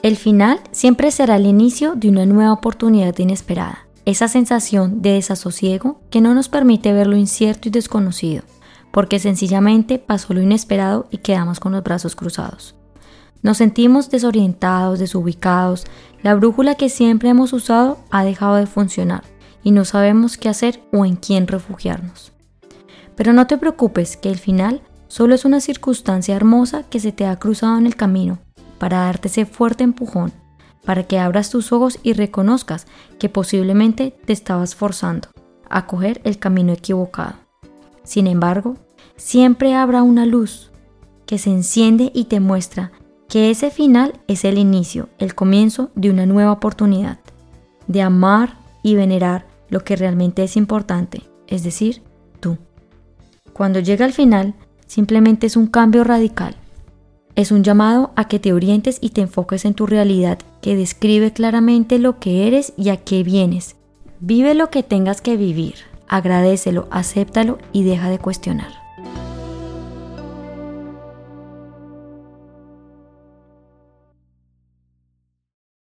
El final siempre será el inicio de una nueva oportunidad inesperada, esa sensación de desasosiego que no nos permite ver lo incierto y desconocido, porque sencillamente pasó lo inesperado y quedamos con los brazos cruzados. Nos sentimos desorientados, desubicados, la brújula que siempre hemos usado ha dejado de funcionar y no sabemos qué hacer o en quién refugiarnos. Pero no te preocupes que el final solo es una circunstancia hermosa que se te ha cruzado en el camino para darte ese fuerte empujón, para que abras tus ojos y reconozcas que posiblemente te estabas forzando a coger el camino equivocado. Sin embargo, siempre habrá una luz que se enciende y te muestra que ese final es el inicio, el comienzo de una nueva oportunidad, de amar y venerar lo que realmente es importante, es decir, tú. Cuando llega al final, simplemente es un cambio radical. Es un llamado a que te orientes y te enfoques en tu realidad, que describe claramente lo que eres y a qué vienes. Vive lo que tengas que vivir, agradecelo, acéptalo y deja de cuestionar.